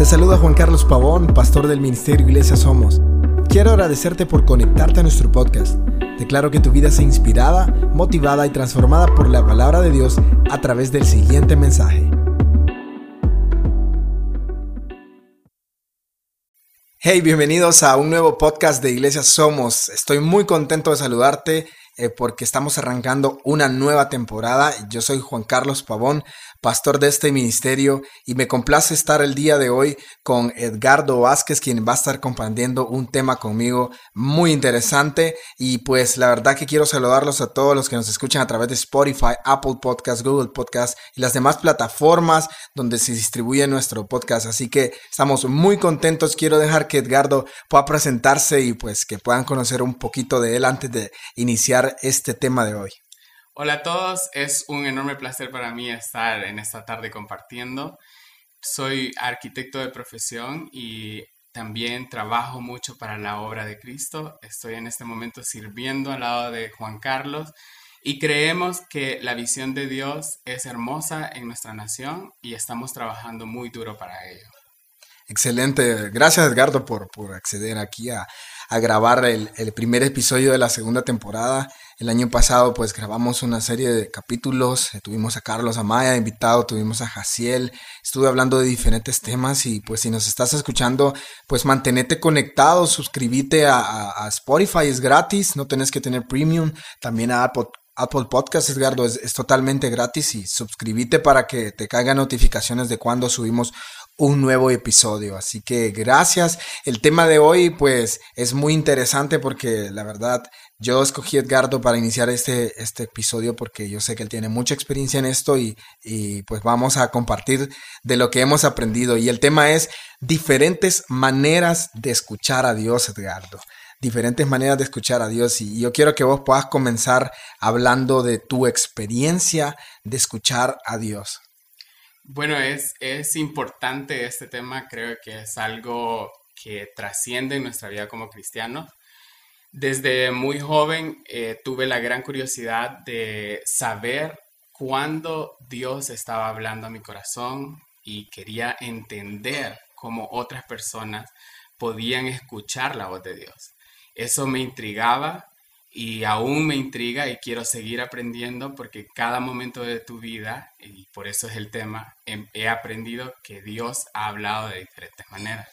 Te saluda Juan Carlos Pavón, pastor del Ministerio Iglesia Somos. Quiero agradecerte por conectarte a nuestro podcast. Declaro que tu vida sea inspirada, motivada y transformada por la palabra de Dios a través del siguiente mensaje. Hey, bienvenidos a un nuevo podcast de Iglesia Somos. Estoy muy contento de saludarte eh, porque estamos arrancando una nueva temporada. Yo soy Juan Carlos Pavón, pastor de este ministerio, y me complace estar el día de hoy con Edgardo Vázquez, quien va a estar compartiendo un tema conmigo muy interesante. Y pues la verdad que quiero saludarlos a todos los que nos escuchan a través de Spotify, Apple Podcast, Google Podcast y las demás plataformas donde se distribuye nuestro podcast. Así que estamos muy contentos. Quiero dejar que Edgardo pueda presentarse y pues que puedan conocer un poquito de él antes de iniciar este tema de hoy. Hola a todos, es un enorme placer para mí estar en esta tarde compartiendo. Soy arquitecto de profesión y también trabajo mucho para la obra de Cristo. Estoy en este momento sirviendo al lado de Juan Carlos y creemos que la visión de Dios es hermosa en nuestra nación y estamos trabajando muy duro para ello. Excelente. Gracias Edgardo por, por acceder aquí a, a grabar el, primer episodio de la segunda temporada. El año pasado pues grabamos una serie de capítulos, eh, tuvimos a Carlos Amaya invitado, tuvimos a Jaciel, estuve hablando de diferentes temas y pues si nos estás escuchando pues mantenete conectado, suscríbete a Spotify, es gratis, no tenés que tener premium, también a Apple, Apple Podcast, Edgardo, es, es, totalmente gratis y suscríbete para que te caigan notificaciones de cuando subimos un nuevo episodio. Así que gracias. El tema de hoy pues es muy interesante porque la verdad yo escogí a Edgardo para iniciar este, este episodio porque yo sé que él tiene mucha experiencia en esto y, y pues vamos a compartir de lo que hemos aprendido. Y el tema es diferentes maneras de escuchar a Dios, Edgardo diferentes maneras de escuchar a Dios y yo quiero que vos puedas comenzar hablando de tu experiencia de escuchar a Dios. Bueno, es, es importante este tema, creo que es algo que trasciende en nuestra vida como cristianos. Desde muy joven eh, tuve la gran curiosidad de saber cuándo Dios estaba hablando a mi corazón y quería entender cómo otras personas podían escuchar la voz de Dios. Eso me intrigaba y aún me intriga y quiero seguir aprendiendo porque cada momento de tu vida, y por eso es el tema, em, he aprendido que Dios ha hablado de diferentes maneras.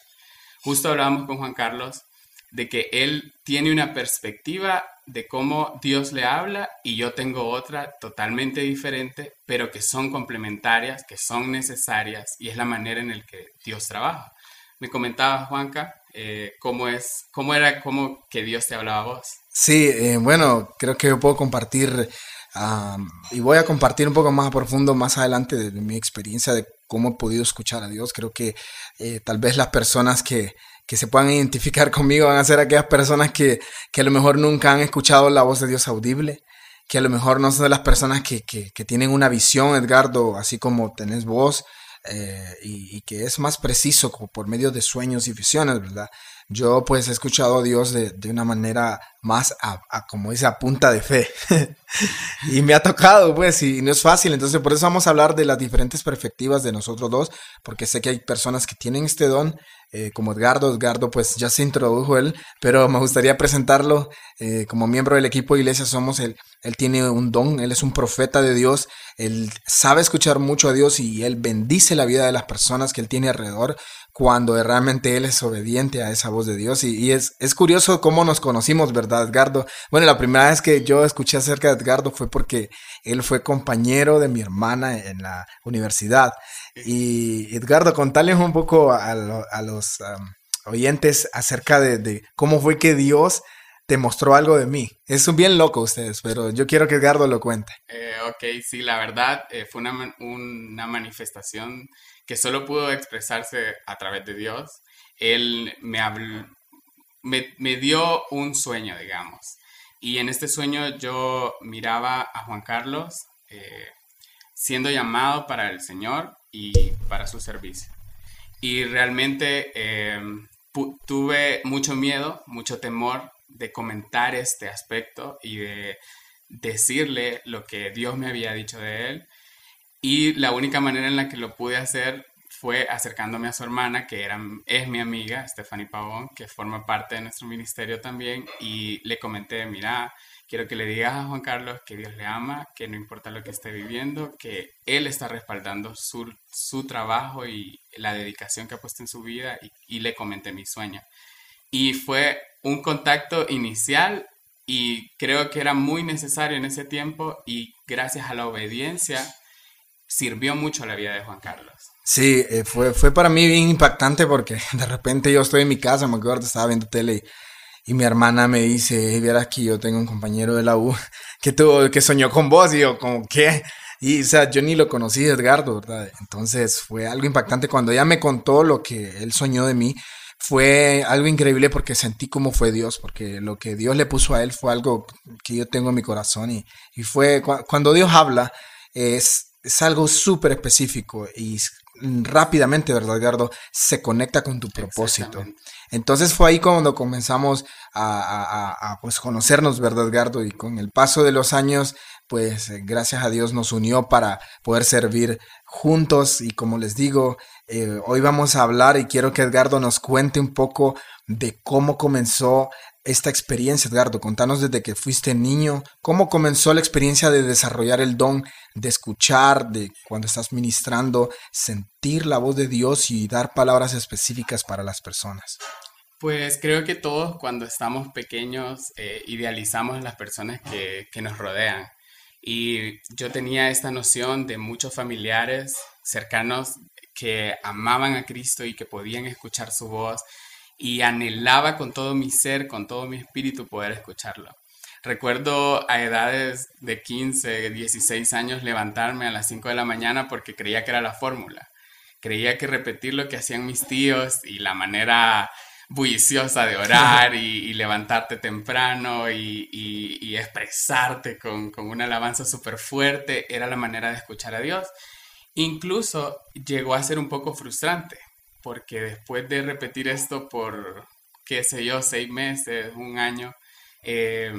Justo hablábamos con Juan Carlos de que él tiene una perspectiva de cómo Dios le habla y yo tengo otra totalmente diferente, pero que son complementarias, que son necesarias y es la manera en la que Dios trabaja. Me comentaba Juanca eh, cómo es, cómo era, cómo que Dios te hablaba a vos. Sí, eh, bueno, creo que yo puedo compartir y voy a compartir un poco más a profundo más adelante de, de, mi experiencia de cómo he podido escuchar a Dios. Creo que eh, tal vez las personas que, que se puedan identificar conmigo van a ser aquellas personas que, que a lo mejor nunca han escuchado la voz de Dios audible que a lo mejor no son de las personas que, que, que tienen una visión, Edgardo, así como tenés vos, eh, y, y, que es más preciso como por medio de sueños y visiones, ¿verdad? Yo pues he escuchado a Dios de, de una manera más a, como dice, a punta de fe. y me ha tocado, pues, y no es fácil. Entonces, por eso vamos a hablar de las diferentes perspectivas de nosotros dos, porque sé que hay personas que tienen este don, eh, como Edgardo. Edgardo, pues, ya se introdujo él, pero me gustaría presentarlo eh, como miembro del equipo de Iglesia Somos. Él, él tiene un don, él es un profeta de Dios, él sabe escuchar mucho a Dios y él bendice la vida de las personas que él tiene alrededor cuando realmente él es obediente a esa voz de Dios. Y, es, es curioso cómo nos conocimos, ¿verdad, Edgardo? Bueno, la primera vez que yo escuché acerca de Edgardo fue porque él fue compañero de mi hermana en la universidad. Y Edgardo, contales un poco a, los oyentes acerca de, de, cómo fue que Dios te mostró algo de mí. Es un bien loco ustedes, pero yo quiero que Edgardo lo cuente. Eh, ok, sí, la verdad eh, fue una, una manifestación que solo pudo expresarse a través de Dios. Él me, habló, dio un sueño, digamos. Y en este sueño yo miraba a Juan Carlos eh, siendo llamado para el Señor y para su servicio. Y realmente eh, tuve mucho miedo, mucho temor de comentar este aspecto y de decirle lo que Dios me había dicho de él. Y la única manera en la que lo pude hacer fue acercándome a su hermana, que era, es mi amiga, Stephanie Pavón, que forma parte de nuestro ministerio también, y le comenté, mira, quiero que le digas a Juan Carlos que Dios le ama, que no importa lo que esté viviendo, que Él está respaldando su, su trabajo y la dedicación que ha puesto en su vida, y, y le comenté mi sueño. Y fue un contacto inicial y creo que era muy necesario en ese tiempo y gracias a la obediencia sirvió mucho la vida de Juan Carlos. Sí, eh, fue, fue para mí bien impactante porque de repente yo estoy en mi casa, me acuerdo, estaba viendo tele y, mi hermana me dice, vieras que yo tengo un compañero de la U que, tuvo, que soñó con vos y yo como, ¿qué? Y, o sea, yo ni lo conocí, Edgardo, ¿verdad? Entonces fue algo impactante cuando ella me contó lo que él soñó de mí fue algo increíble porque sentí cómo fue Dios, porque lo que Dios le puso a él fue algo que yo tengo en mi corazón y, y fue cuando Dios habla es, es algo súper específico y rápidamente, ¿verdad, Edgardo? Se conecta con tu propósito. Entonces fue ahí cuando comenzamos a, a, pues conocernos, ¿verdad, Edgardo? Y con el paso de los años, pues eh, gracias a Dios nos unió para poder servir juntos y como les digo, eh, hoy vamos a hablar y quiero que Edgardo nos cuente un poco de cómo comenzó esta experiencia, Edgardo. Contanos desde que fuiste niño, cómo comenzó la experiencia de desarrollar el don de escuchar, de cuando estás ministrando, sentir la voz de Dios y dar palabras específicas para las personas. Pues creo que todos cuando estamos pequeños eh, idealizamos a las personas que, que nos rodean. Y yo tenía esta noción de muchos familiares cercanos que amaban a Cristo y que podían escuchar su voz y anhelaba con todo mi ser, con todo mi espíritu poder escucharlo. Recuerdo a edades de 15, 16 años levantarme a las 5 de la mañana porque creía que era la fórmula. Creía que repetir lo que hacían mis tíos y la manera bulliciosa de orar y, levantarte temprano y, expresarte con, con, una alabanza súper fuerte era la manera de escuchar a Dios. Incluso llegó a ser un poco frustrante, porque después de repetir esto por, qué sé yo, seis meses, un año, eh,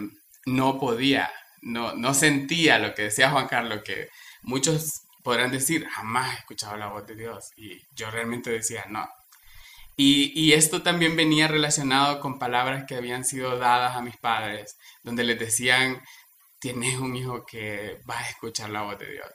no podía, no, no sentía lo que decía Juan Carlos, que muchos podrán decir, jamás he escuchado la voz de Dios. Y yo realmente decía, no. Y, y, esto también venía relacionado con palabras que habían sido dadas a mis padres, donde les decían, tienes un hijo que va a escuchar la voz de Dios.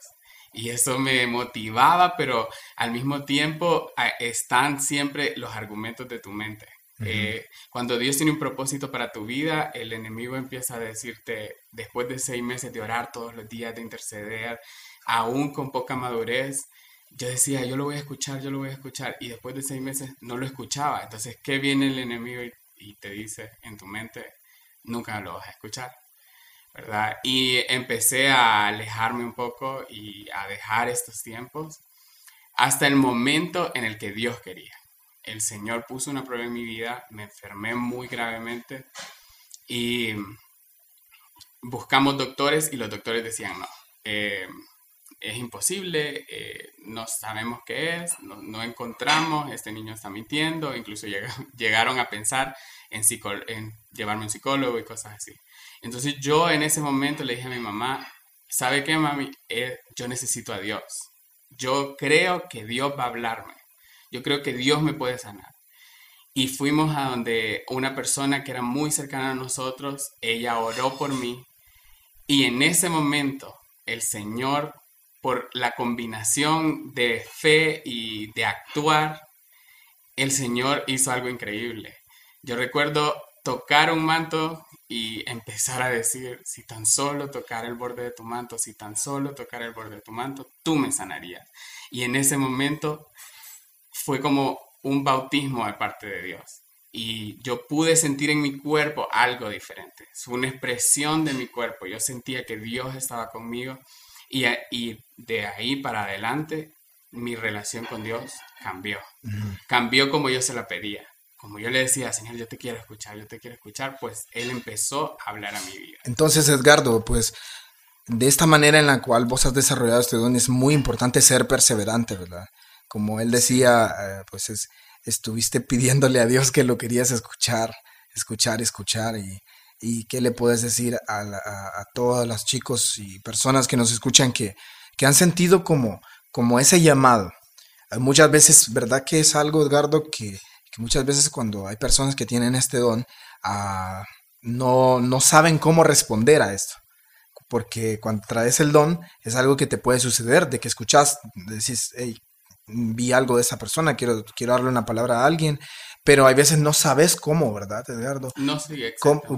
Y eso me motivaba, pero al mismo tiempo están siempre los argumentos de tu mente. Eh, cuando Dios tiene un propósito para tu vida, el enemigo empieza a decirte, después de seis meses de orar todos los días, de interceder, aún con poca madurez, yo decía, yo lo voy a escuchar, yo lo voy a escuchar, y después de seis meses no lo escuchaba. Entonces, ¿qué viene el enemigo y te dice en tu mente? Nunca lo vas a escuchar. Y empecé a alejarme un poco y a dejar estos tiempos hasta el momento en el que Dios quería. El Señor puso una prueba en mi vida, me enfermé muy gravemente y buscamos doctores y los doctores decían no. Eh, es imposible, eh, no sabemos qué es, no, encontramos, este niño está mintiendo, incluso llegaron a pensar en, en llevarme a un psicólogo y cosas así. Entonces yo en ese momento le dije a mi mamá, ¿sabe qué, mami? Eh, yo necesito a Dios. Yo creo que Dios va a hablarme. Yo creo que Dios me puede sanar. Y fuimos a donde una persona que era muy cercana a nosotros, ella oró por mí. Y en ese momento el Señor por la combinación de fe y de actuar, el Señor hizo algo increíble. Yo recuerdo tocar un manto y empezar a decir, si tan solo tocar el borde de tu manto, si tan solo tocar el borde de tu manto, tú me sanarías. Y en ese momento fue como un bautismo de parte de Dios. Y yo pude sentir en mi cuerpo algo diferente. Fue una expresión de mi cuerpo. Yo sentía que Dios estaba conmigo y, de ahí para adelante, mi relación con Dios cambió. Cambió como yo se la pedía. Como yo le decía, Señor, yo te quiero escuchar, yo te quiero escuchar, pues Él empezó a hablar a mi vida. Entonces, Edgardo, pues de esta manera en la cual vos has desarrollado este don es muy importante ser perseverante, ¿verdad? Como él decía, eh, pues estuviste pidiéndole a Dios que lo querías escuchar, escuchar, escuchar y, qué le puedes decir a, a, todos los chicos y personas que nos escuchan que, que han sentido como, como ese llamado muchas veces, ¿verdad que es algo, Edgardo, que, muchas veces cuando hay personas que tienen este don, ah, no, no saben cómo responder a esto? Porque cuando traes el don, es algo que te puede suceder, de que escuchas, decís, hey, vi algo de esa persona, quiero, quiero darle una palabra a alguien, pero hay veces no sabes cómo, ¿verdad, Edgardo? No sé,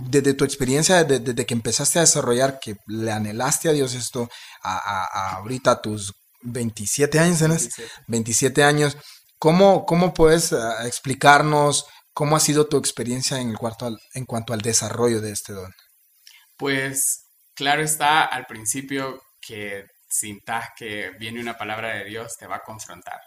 Desde tu experiencia, desde, que empezaste a desarrollar, que le anhelaste a Dios esto, a, ahorita tus 27 años, ¿no? 27. años, ¿cómo, cómo puedes ah, explicarnos cómo ha sido tu experiencia en, el cuarto en cuanto al desarrollo de este don? Pues claro está al principio que sintas que viene una palabra de Dios, te va a confrontar.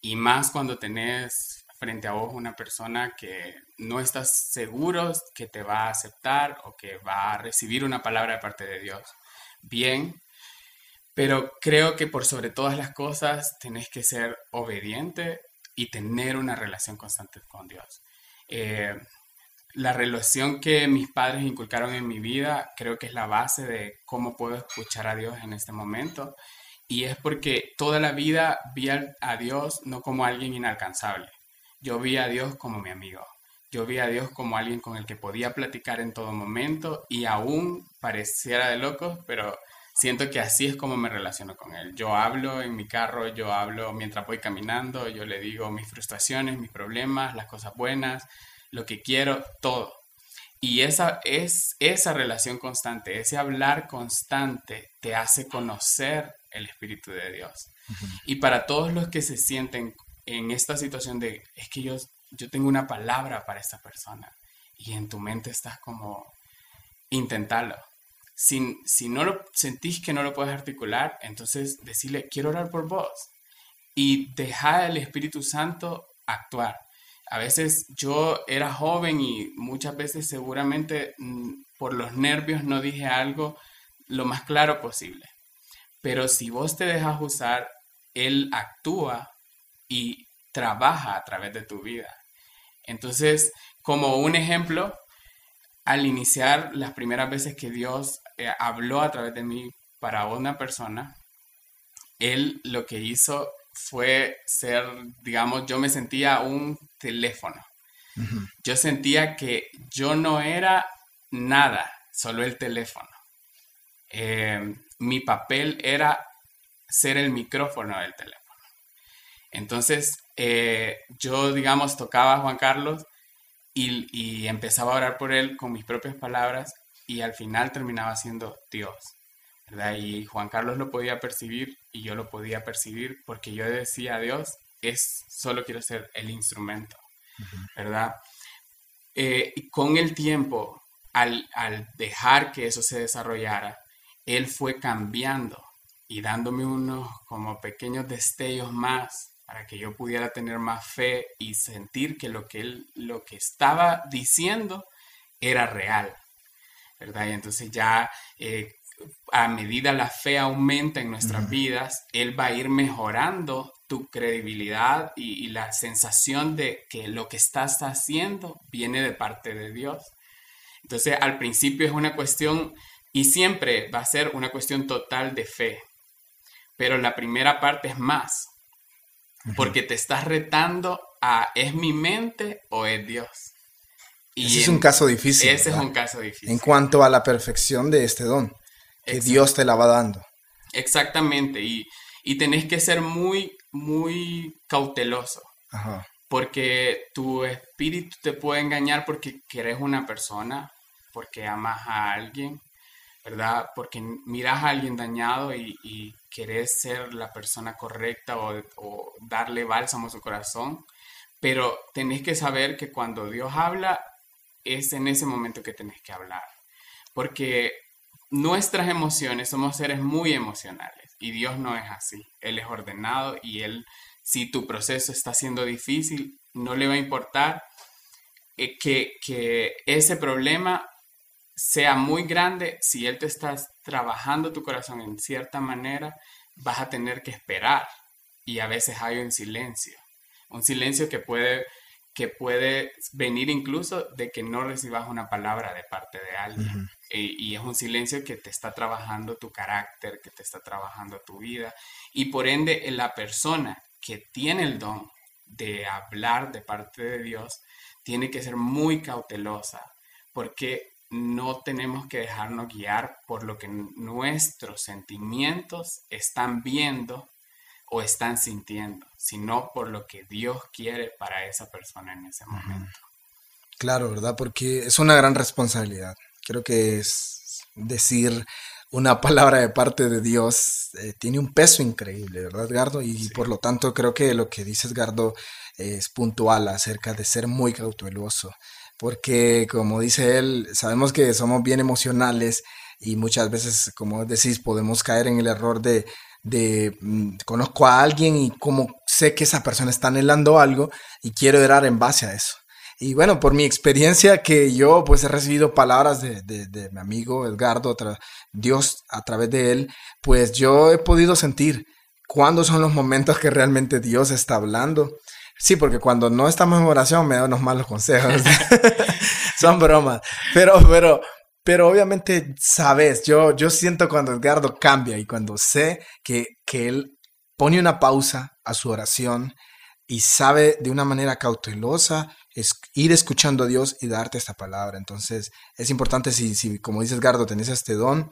Y más cuando tenés frente a vos una persona que no estás seguro que te va a aceptar o que va a recibir una palabra de parte de Dios. Bien, pero creo que por sobre todas las cosas tenés que ser obediente y tener una relación constante con Dios. Eh, la relación que mis padres inculcaron en mi vida creo que es la base de cómo puedo escuchar a Dios en este momento. Y es porque toda la vida vi a Dios no como alguien inalcanzable. Yo vi a Dios como mi amigo. Yo vi a Dios como alguien con el que podía platicar en todo momento y aún pareciera de locos, pero siento que así es como me relaciono con Él. Yo hablo en mi carro, yo hablo mientras voy caminando, yo le digo mis frustraciones, mis problemas, las cosas buenas, lo que quiero, todo. Y esa es esa relación constante, ese hablar constante te hace conocer el Espíritu de Dios. Y para todos los que se sienten en esta situación de, es que yo, yo tengo una palabra para esta persona, y en tu mente estás como, intentarlo. Si, si no lo sentís que no lo puedes articular, entonces decirle, quiero orar por vos. Y dejar al Espíritu Santo actuar a veces yo era joven y muchas veces seguramente mm, por los nervios no dije algo lo más claro posible. Pero si vos te dejas usar, Él actúa y trabaja a través de tu vida. Entonces, como un ejemplo, al iniciar las primeras veces que Dios eh, habló a través de mí para una persona, Él lo que hizo fue ser, digamos, yo me sentía un teléfono. Yo sentía que yo no era nada, solo el teléfono. Em, mi papel era ser el micrófono del teléfono. Entonces, eh, yo, digamos, tocaba a Juan Carlos y, y empezaba a orar por él con mis propias palabras y al final terminaba siendo Dios. Y Juan Carlos lo podía percibir y yo lo podía percibir porque yo decía a Dios, es, solo quiero ser el instrumento, ¿verdad? Eh, y con el tiempo, al, dejar que eso se desarrollara, Él fue cambiando y dándome unos como pequeños destellos más para que yo pudiera tener más fe y sentir que lo que Él, lo que estaba diciendo era real, ¿verdad? Y entonces ya eh, a medida la fe aumenta en nuestras vidas, Él va a ir mejorando tu credibilidad y, la sensación de que lo que estás haciendo viene de parte de Dios. Entonces, al principio es una cuestión, y siempre va a ser una cuestión total de fe, pero la primera parte es más, porque te estás retando a, ¿es mi mente o es Dios? Y ese es un caso difícil. Ese es un caso difícil. En cuanto a la perfección de este don que Dios te la va dando. Exactamente, y, tenés que ser muy, muy cauteloso. Porque tu espíritu te puede engañar porque querés una persona, porque amas a alguien, ¿verdad? Porque miras a alguien dañado y, y querés ser la persona correcta o, o, darle bálsamo a su corazón. Pero tenés que saber que cuando Dios habla, es en ese momento que tenés que hablar. Porque nuestras emociones, somos seres muy emocionales y Dios no es así. Él es ordenado y Él, si tu proceso está siendo difícil, no le va a importar eh, que, que ese problema sea muy grande. Si Él te está trabajando tu corazón en cierta manera, vas a tener que esperar y a veces hay un silencio. Un silencio que puede que puede venir incluso de que no recibas una palabra de parte de alguien. y, es un silencio que te está trabajando tu carácter, que te está trabajando tu vida. Y por ende, la persona que tiene el don de hablar de parte de Dios, tiene que ser muy cautelosa, porque no tenemos que dejarnos guiar por lo que nuestros sentimientos están viendo o están sintiendo, sino por lo que Dios quiere para esa persona en ese momento. Claro, ¿verdad? Porque es una gran responsabilidad. Creo que es decir una palabra de parte de Dios eh, tiene un peso increíble, ¿verdad, Gardo? Y por lo tanto creo que lo que dices, Gardo, es puntual acerca de ser muy cauteloso. Porque, como dice él, sabemos que somos bien emocionales y muchas veces, como decís, podemos caer en el error de, de mm, conozco a alguien y como sé que esa persona está anhelando algo y quiero orar en base a eso. Y bueno, por mi experiencia que yo pues he recibido palabras de, de, mi amigo Edgardo, Dios a través de él, pues yo he podido sentir cuándo son los momentos que realmente Dios está hablando. Sí, porque cuando no estamos en oración me da unos malos consejos. son bromas. Pero, pero, pero obviamente sabes, yo, yo siento cuando Edgardo cambia y cuando sé que, que él pone una pausa a su oración y sabe de una manera cautelosa es ir escuchando a Dios y darte esta palabra. Entonces es importante si, si como dices Gardo, tenés este don,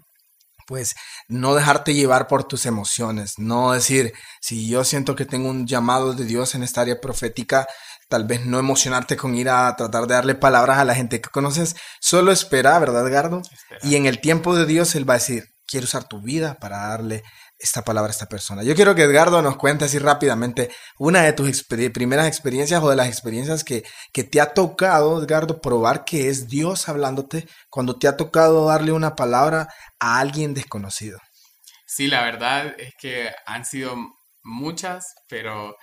pues no dejarte llevar por tus emociones, no decir, si yo siento que tengo un llamado de Dios en esta área profética, tal vez no emocionarte con ir a tratar de darle palabras a la gente que conoces, solo espera, ¿verdad, Gardo? Y en el tiempo de Dios Él va a decir, quiero usar tu vida para darle esta palabra a esta persona. Yo quiero que Edgardo nos cuente así rápidamente una de tus primeras experiencias o de las experiencias que, que te ha tocado, Edgardo, probar que es Dios hablándote cuando te ha tocado darle una palabra a alguien desconocido. Sí, la verdad es que han sido muchas, pero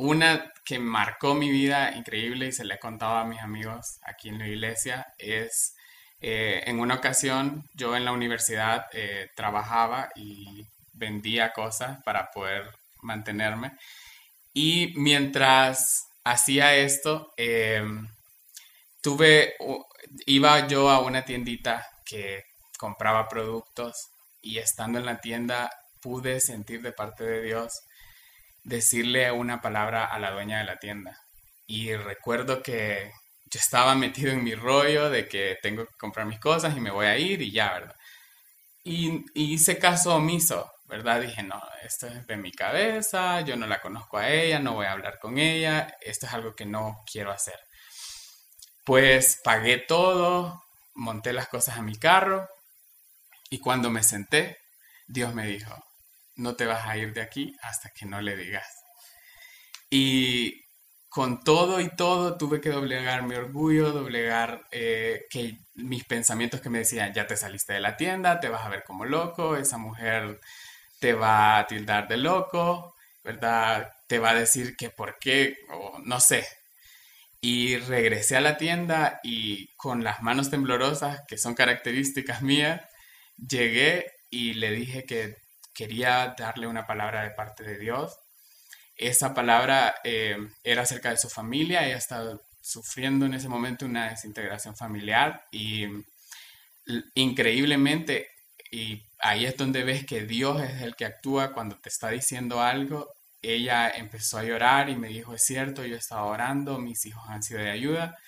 una que marcó mi vida increíble y se le he contado a mis amigos aquí en la iglesia es eh, en una ocasión yo en la universidad eh, trabajaba y vendía cosas para poder mantenerme. Y mientras hacía esto, em, tuve, iba yo a una tiendita que compraba productos y estando en la tienda pude sentir de parte de Dios decirle una palabra a la dueña de la tienda. Y recuerdo que yo estaba metido en mi rollo de que tengo que comprar mis cosas y me voy a ir y ya, ¿verdad? Y, y hice caso omiso ¿verdad? Dije, no, esto es de mi cabeza, yo no la conozco a ella, no voy a hablar con ella, esto es algo que no quiero hacer. Pues pagué todo, monté las cosas a mi carro y cuando me senté, Dios me dijo, no te vas a ir de aquí hasta que no le digas. Y con todo y todo tuve que doblegar mi orgullo, doblegar eh, que mis pensamientos que me decían, ya te saliste de la tienda, te vas a ver como loco, esa mujer te va a tildar de loco, ¿verdad? Te va a decir que por qué, o no sé. Y regresé a la tienda y con las manos temblorosas, que son características mías, llegué y le dije que quería darle una palabra de parte de Dios. Esa palabra eh, era acerca de su familia, ella estaba sufriendo en ese momento una desintegración familiar y increíblemente y ahí es donde ves que Dios es el que actúa cuando te está diciendo algo. Ella empezó a llorar y me dijo, es cierto, yo estaba orando, mis hijos han sido de ayuda.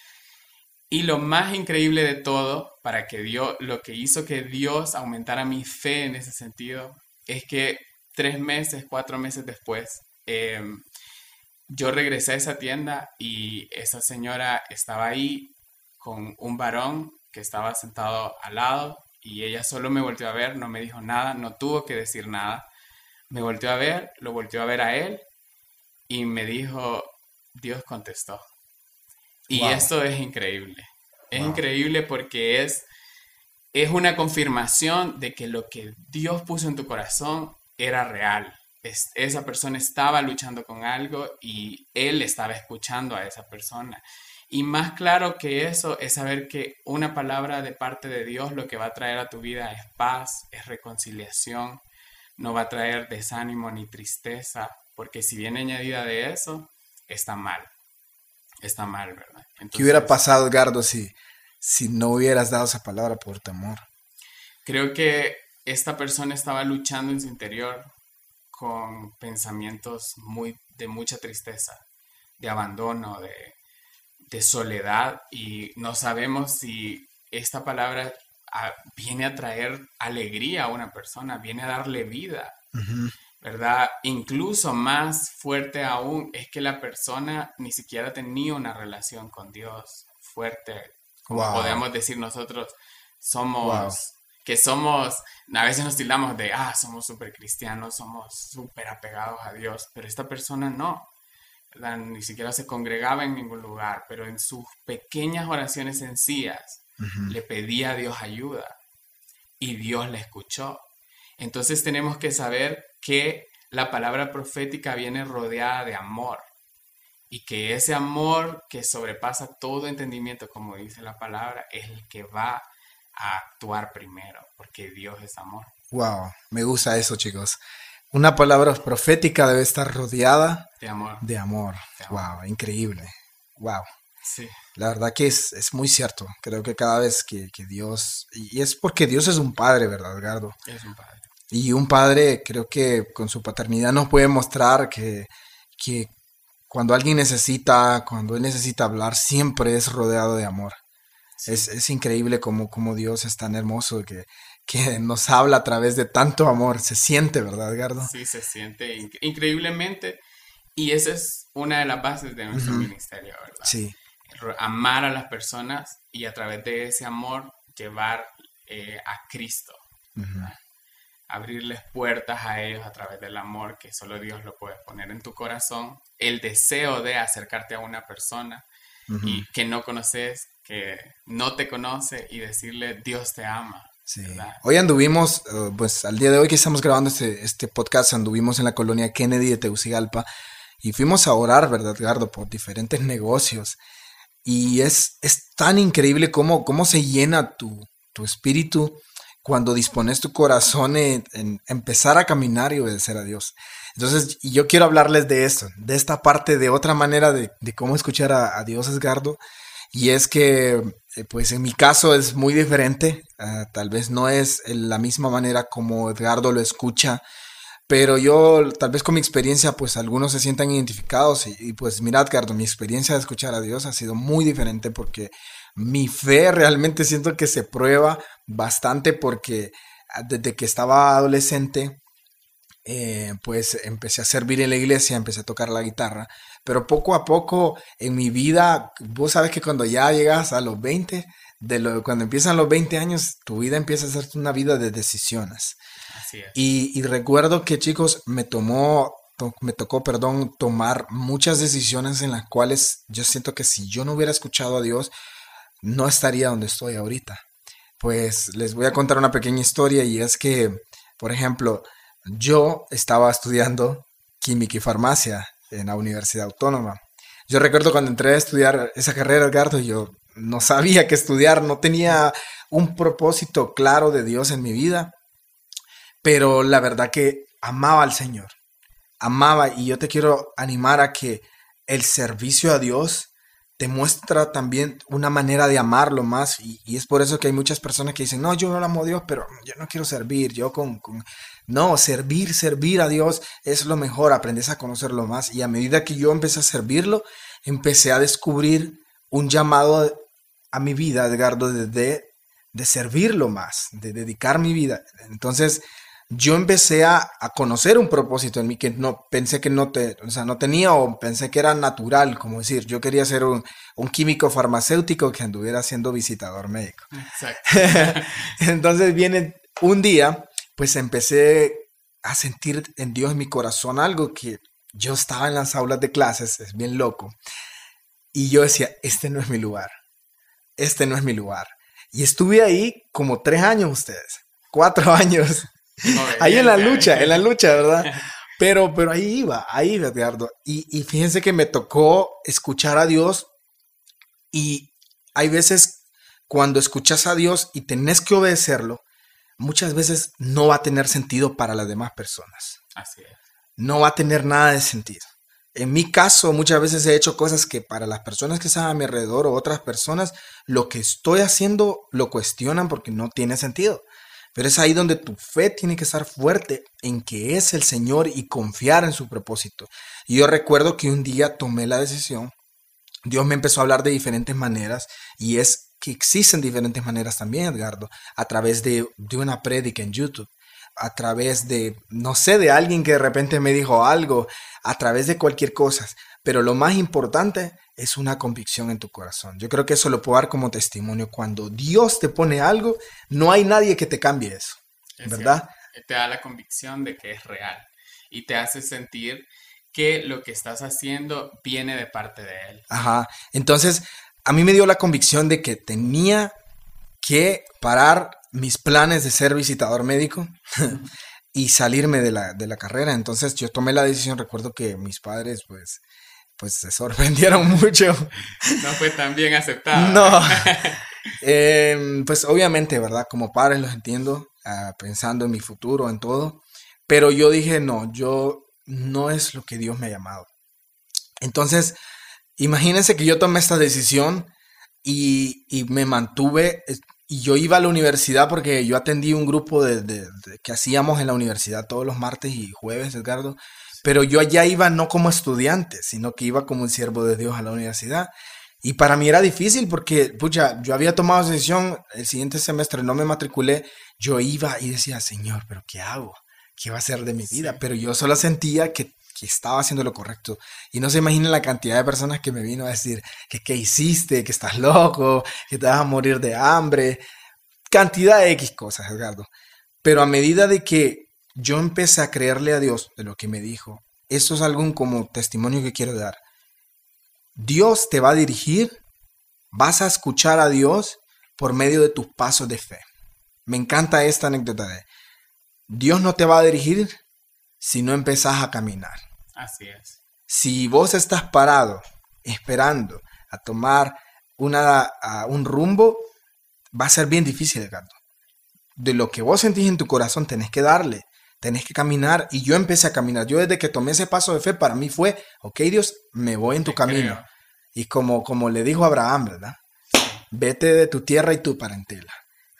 Y lo más increíble de todo, para que Dios, lo que hizo que Dios aumentara mi fe en ese sentido, es que tres meses, cuatro meses después, em, yo regresé a esa tienda y esa señora estaba ahí con un varón que estaba sentado al lado y ella solo me volteó a ver, no me dijo nada, no tuvo que decir nada. Me volteó a ver, lo volteó a ver a él y me dijo, Dios contestó. Y esto es increíble. Es increíble porque es, es una confirmación de que lo que Dios puso en tu corazón era real. esa persona estaba luchando con algo y él estaba escuchando a esa persona. Y más claro que eso es saber que una palabra de parte de Dios lo que va a traer a tu vida es paz, es reconciliación, no va a traer desánimo ni tristeza, porque si viene añadida de eso, está mal. Está mal, ¿verdad? ¿Qué hubiera pasado, Edgardo, si, si no hubieras dado esa palabra por temor? Creo que esta persona estaba luchando en su interior con pensamientos muy, de mucha tristeza, de abandono, de, de soledad y no sabemos si esta palabra ah, viene a traer alegría a una persona, viene a darle vida, ¿verdad? Incluso más fuerte aún es que la persona ni siquiera tenía una relación con Dios fuerte, como podemos decir nosotros, somos, que somos, a veces nos tildamos de, ah, somos súper cristianos, somos súper apegados a Dios, pero esta persona no. Ni siquiera se congregaba en ningún lugar, pero en sus pequeñas oraciones sencillas le pedía a Dios ayuda y Dios le escuchó. Entonces tenemos que saber que la palabra profética viene rodeada de amor y que ese amor que sobrepasa todo entendimiento, como dice la palabra, es el que va a actuar primero, porque Dios es amor. Wow, me gusta eso, chicos. Una palabra profética debe estar rodeada de amor. De amor. Wow, increíble. Wow. Sí. La verdad que es, es muy cierto. Creo que cada vez que, que, Dios... Y es porque Dios es un padre, ¿verdad, Edgardo? Es un padre. Y un padre creo que con su paternidad nos puede mostrar que, que cuando alguien necesita, cuando él necesita hablar, siempre es rodeado de amor. Es, es, increíble como, como Dios es tan hermoso que, que nos habla a través de tanto amor. Se siente, ¿verdad, Edgardo? Sí, se siente increíblemente. Y esa es una de las bases de nuestro ministerio, ¿verdad? Sí. Amar a las personas y a través de ese amor llevar eh, a Cristo. Abrirles puertas a ellos a través del amor que solo Dios lo puede poner en tu corazón. El deseo de acercarte a una persona y que no conoces, que no te conoce y decirle Dios te ama. Sí. Hoy anduvimos, eh, pues al día de hoy que estamos grabando este, este podcast, anduvimos en la colonia Kennedy de Tegucigalpa y fuimos a orar, ¿verdad, Edgardo? Por diferentes negocios. Y es, es tan increíble cómo, cómo se llena tu, tu espíritu cuando dispones tu corazón en, empezar a caminar y obedecer a Dios. Entonces, yo quiero hablarles de esto, de esta parte, de otra manera de, de cómo escuchar a, a Dios, Edgardo. Y es que, eh, pues en mi caso es muy diferente, ah, tal vez no es la misma manera como Edgardo lo escucha, pero yo tal vez con mi experiencia, pues algunos se sientan identificados y, pues mira Edgardo, mi experiencia de escuchar a Dios ha sido muy diferente porque mi fe realmente siento que se prueba bastante porque ah, desde que estaba adolescente, eh, pues empecé a servir en la iglesia, empecé a tocar la guitarra, pero poco a poco en mi vida, vos sabes que cuando ya llegas a los 20, de lo, cuando empiezan los 20 años, tu vida empieza a ser una vida de decisiones. Así es. Y, y recuerdo que chicos, me tomó, me tocó, perdón, tomar muchas decisiones en las cuales yo siento que si yo no hubiera escuchado a Dios, no estaría donde estoy ahorita. Pues les voy a contar una pequeña historia y es que, por ejemplo, yo estaba estudiando química y farmacia en la Universidad Autónoma. Yo recuerdo cuando entré a estudiar esa carrera, Edgardo, yo no sabía qué estudiar, no tenía un propósito claro de Dios en mi vida, pero la verdad que amaba al Señor, amaba y yo te quiero animar a que el servicio a Dios te muestra también una manera de amarlo más y, es por eso que hay muchas personas que dicen, no, yo no amo a Dios, pero yo no quiero servir, yo con, No, servir, servir a Dios es lo mejor, aprendes a conocerlo más y a medida que yo empecé a servirlo, empecé a descubrir un llamado a mi vida, Edgardo, de, de servirlo más, de dedicar mi vida. Entonces, yo empecé a, conocer un propósito en mí que no pensé que no, te, o sea, no tenía o pensé que era natural, como decir, yo quería ser un, químico farmacéutico que anduviera siendo visitador médico. Entonces viene un día, pues empecé a sentir en Dios en mi corazón algo que yo estaba en las aulas de clases, es bien loco, y yo decía, este no es mi lugar, este no es mi lugar. Y estuve ahí como tres años ustedes, cuatro años ahí en la lucha, en la lucha, ¿verdad? Pero, pero ahí iba, ahí iba, Edgardo. Y, y fíjense que me tocó escuchar a Dios y hay veces cuando escuchas a Dios y tenés que obedecerlo, muchas veces no va a tener sentido para las demás personas. Así es. No va a tener nada de sentido. En mi caso, muchas veces he hecho cosas que para las personas que están a mi alrededor o otras personas, lo que estoy haciendo lo cuestionan porque no tiene sentido. Pero es ahí donde tu fe tiene que estar fuerte en que es el Señor y confiar en su propósito. Y yo recuerdo que un día tomé la decisión, Dios me empezó a hablar de diferentes maneras y es que existen diferentes maneras también, Edgardo, a través de, de una prédica en YouTube a través de, no sé, de alguien que de repente me dijo algo, a través de cualquier cosa. Pero lo más importante es una convicción en tu corazón. Yo creo que eso lo puedo dar como testimonio. Cuando Dios te pone algo, no hay nadie que te cambie eso. ¿Verdad? Te da la convicción de que es real y te hace sentir que lo que estás haciendo viene de parte de Él. Ajá. Entonces, a mí me dio la convicción de que tenía que parar mis planes de ser visitador médico y salirme de la, de la carrera. Entonces yo tomé la decisión, recuerdo que mis padres pues, pues se sorprendieron mucho. No fue tan bien aceptado. No. Em, pues obviamente, ¿verdad? Como padres los entiendo, ah, pensando en mi futuro, en todo. Pero yo dije, no, yo no es lo que Dios me ha llamado. Entonces, imagínense que yo tomé esta decisión y, y me mantuve, y yo iba a la universidad porque yo atendí un grupo de, que hacíamos en la universidad todos los martes y jueves, Edgardo. Pero yo allá iba no como estudiante, sino que iba como un siervo de Dios a la universidad. Y para mí era difícil porque, pucha, yo había tomado decisión, el siguiente semestre no me matriculé, yo iba y decía, Señor, pero ¿qué hago? ¿Qué va a ser de mi vida? Pero yo solo sentía que, que, estaba haciendo lo correcto. Y no se imaginen la cantidad de personas que me vino a decir que qué hiciste, que estás loco, que te vas a morir de hambre. Cantidad de X cosas, Edgardo. Pero a medida de que yo empecé a creerle a Dios de lo que me dijo, esto es algún como testimonio que quiero dar. Dios te va a dirigir, vas a escuchar a Dios por medio de tus pasos de fe. Me encanta esta anécdota de Dios no te va a dirigir si no empezás a caminar. Así es. Si vos estás parado esperando a tomar una, un rumbo, va a ser bien difícil, Edgardo. De lo que vos sentís en tu corazón, tenés que darle, tenés que caminar. Y yo empecé a caminar. Yo desde que tomé ese paso de fe, para mí fue, ok Dios, me voy en tu camino. Y como, como le dijo Abraham, ¿verdad? Vete de tu tierra y tu parentela.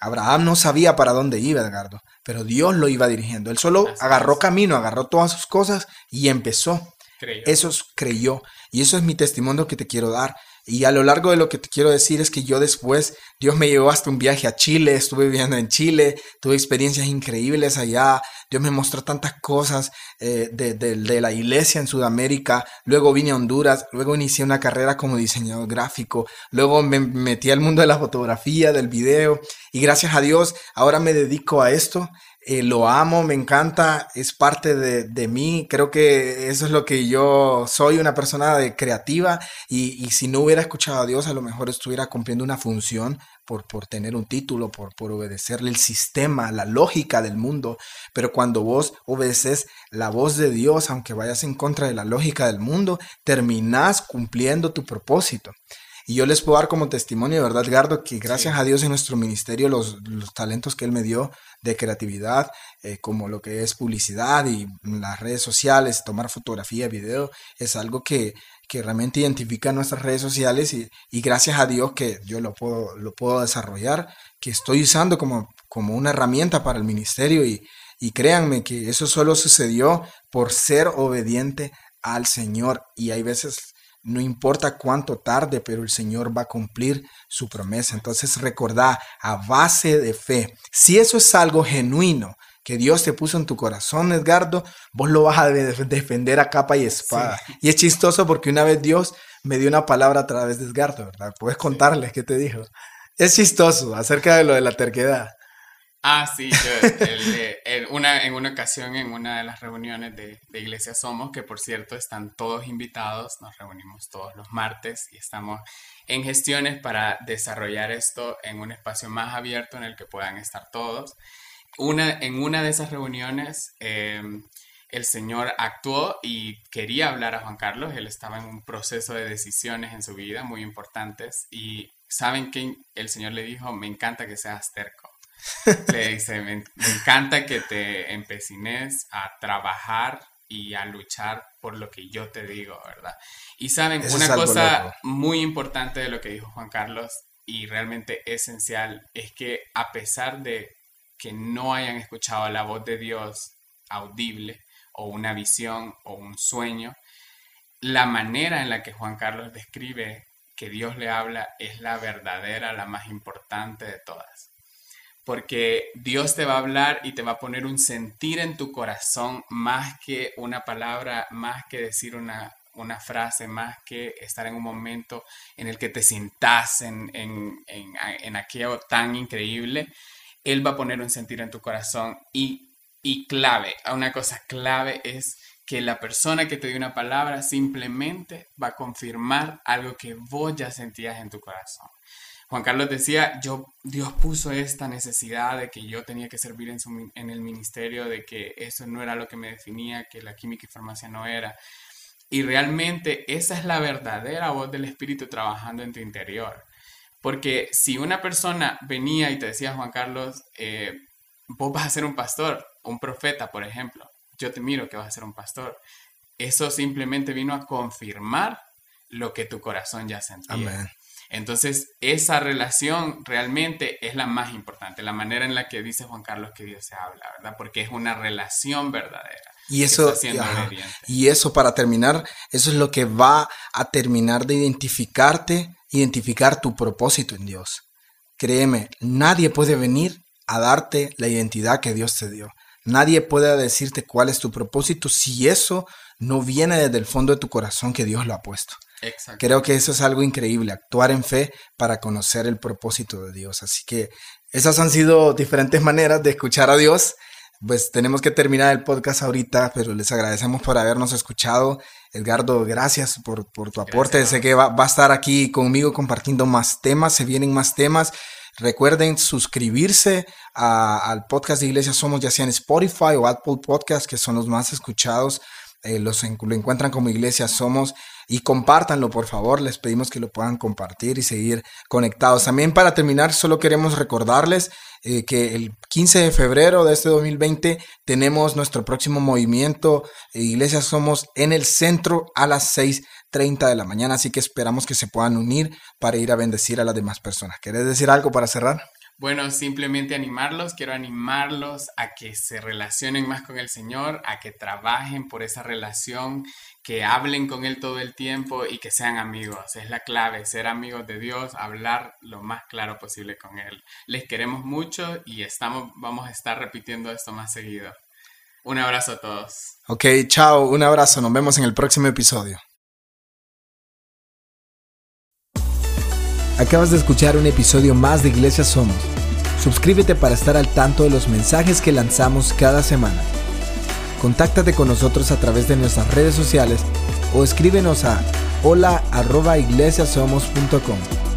Abraham no sabía para dónde iba, Edgardo, pero Dios lo iba dirigiendo. Él solo agarró camino, agarró todas sus cosas y empezó. Eso creyó. Y eso es mi testimonio que te quiero dar. Y a lo largo de lo que te quiero decir es que yo después, Dios me llevó hasta un viaje a Chile, estuve viviendo en Chile, tuve experiencias increíbles allá, Dios me mostró tantas cosas eh, de, de, la iglesia en Sudamérica, luego vine a Honduras, luego inicié una carrera como diseñador gráfico, luego me metí al mundo de la fotografía, del video, y gracias a Dios ahora me dedico a esto eh, lo amo, me encanta, es parte de, mí, creo que eso es lo que yo soy, una persona de creativa. Y, si no hubiera escuchado a Dios a lo mejor estuviera cumpliendo una función por, por tener un título, por, por obedecerle el sistema, la lógica del mundo, pero cuando vos obedeces la voz de Dios, aunque vayas en contra de la lógica del mundo, terminás cumpliendo tu propósito. Y yo les puedo dar como testimonio, ¿verdad, Edgardo? Que gracias a Dios en nuestro ministerio, los, los, talentos que Él me dio de creatividad, eh, como lo que es publicidad y las redes sociales, tomar fotografía, video, es algo que, que realmente identifica nuestras redes sociales y, y, gracias a Dios que yo lo puedo, lo puedo desarrollar, que estoy usando como, como una herramienta para el ministerio y, y créanme que eso solo sucedió por ser obediente al Señor y hay veces no importa cuánto tarde, pero el Señor va a cumplir su promesa. Entonces recordá, a base de fe, si eso es algo genuino que Dios te puso en tu corazón, Edgardo, vos lo vas a defender a capa y espada. Y es chistoso porque una vez Dios me dio una palabra a través de Edgardo, ¿verdad? Puedes contarles qué te dijo. Es chistoso acerca de lo de la terquedad. Ah, sí, yo, en, una, en una ocasión en una de las reuniones de, de, Iglesia Somos, que por cierto están todos invitados, nos reunimos todos los martes y estamos en gestiones para desarrollar esto en un espacio más abierto en el que puedan estar todos. Una, en una de esas reuniones em, el Señor actuó y quería hablar a Juan Carlos, él estaba en un proceso de decisiones en su vida muy importantes y saben que el Señor le dijo, me encanta que seas terco le dice, me, encanta que te empecines a trabajar y a luchar por lo que yo te digo, ¿verdad? Y saben, una cosa muy importante de lo que dijo Juan Carlos y realmente esencial es que a pesar de que no hayan escuchado la voz de Dios audible o una visión o un sueño, la manera en la que Juan Carlos describe que Dios le habla es la verdadera, la más importante de todas. Porque Dios te va a hablar y te va a poner un sentir en tu corazón más que una palabra, más que decir una, una frase, más que estar en un momento en el que te sientas en, en, en, aquello tan increíble. Él va a poner un sentir en tu corazón y, y clave, una cosa clave es que la persona que te dio una palabra simplemente va a confirmar algo que vos ya sentías en tu corazón. Juan Carlos decía, yo, Dios puso esta necesidad de que yo tenía que servir en, el ministerio, de que eso no era lo que me definía, que la química y farmacia no era. Y realmente esa es la verdadera voz del Espíritu trabajando en tu interior. Porque si una persona venía y te decía, Juan Carlos, eh, vos vas a ser un pastor, un profeta, por ejemplo, yo te miro que vas a ser un pastor. Eso simplemente vino a confirmar lo que tu corazón ya sentía. Entonces, esa relación realmente es la más importante, la manera en la que dice Juan Carlos que Dios se habla, ¿verdad? Porque es una relación verdadera. Y eso, y eso para terminar, eso es lo que va a terminar de identificarte, identificar tu propósito en Dios. Créeme, nadie puede venir a darte la identidad que Dios te dio. Nadie puede decirte cuál es tu propósito si eso no viene desde el fondo de tu corazón que Dios lo ha puesto. Creo que eso es algo increíble, actuar en fe para conocer el propósito de Dios. Así que esas han sido diferentes maneras de escuchar a Dios. Pues tenemos que terminar el podcast ahorita, pero les agradecemos por habernos escuchado. Edgardo, gracias por, tu aporte. Sé que va, va a estar aquí conmigo compartiendo más temas, se vienen más temas. Recuerden suscribirse al podcast de Iglesia Somos, ya sea en Spotify o Apple Podcast, que son los más escuchados. Eh, los lo encuentran como Iglesia Somos y compártanlo, por favor. Les pedimos que lo puedan compartir y seguir conectados. También para terminar, solo queremos recordarles eh, que el 15 de febrero de este 2020 tenemos nuestro próximo movimiento eh, Iglesia Somos en el centro a las 6.30 de la mañana. Así que esperamos que se puedan unir para ir a bendecir a las demás personas. ¿Querés decir algo para cerrar? Bueno, simplemente animarlos, quiero animarlos a que se relacionen más con el Señor, a que trabajen por esa relación, que hablen con Él todo el tiempo y que sean amigos. Es la clave, ser amigos de Dios, hablar lo más claro posible con Él. Les queremos mucho y estamos, vamos a estar repitiendo esto más seguido. Un abrazo a todos. Ok, chao, un abrazo, nos vemos en el próximo episodio. Acabas de escuchar un episodio más de Iglesia Somos. Suscríbete para estar al tanto de los mensajes que lanzamos cada semana. Contáctate con nosotros a través de nuestras redes sociales o escríbenos a hola@iglesiasomos.com.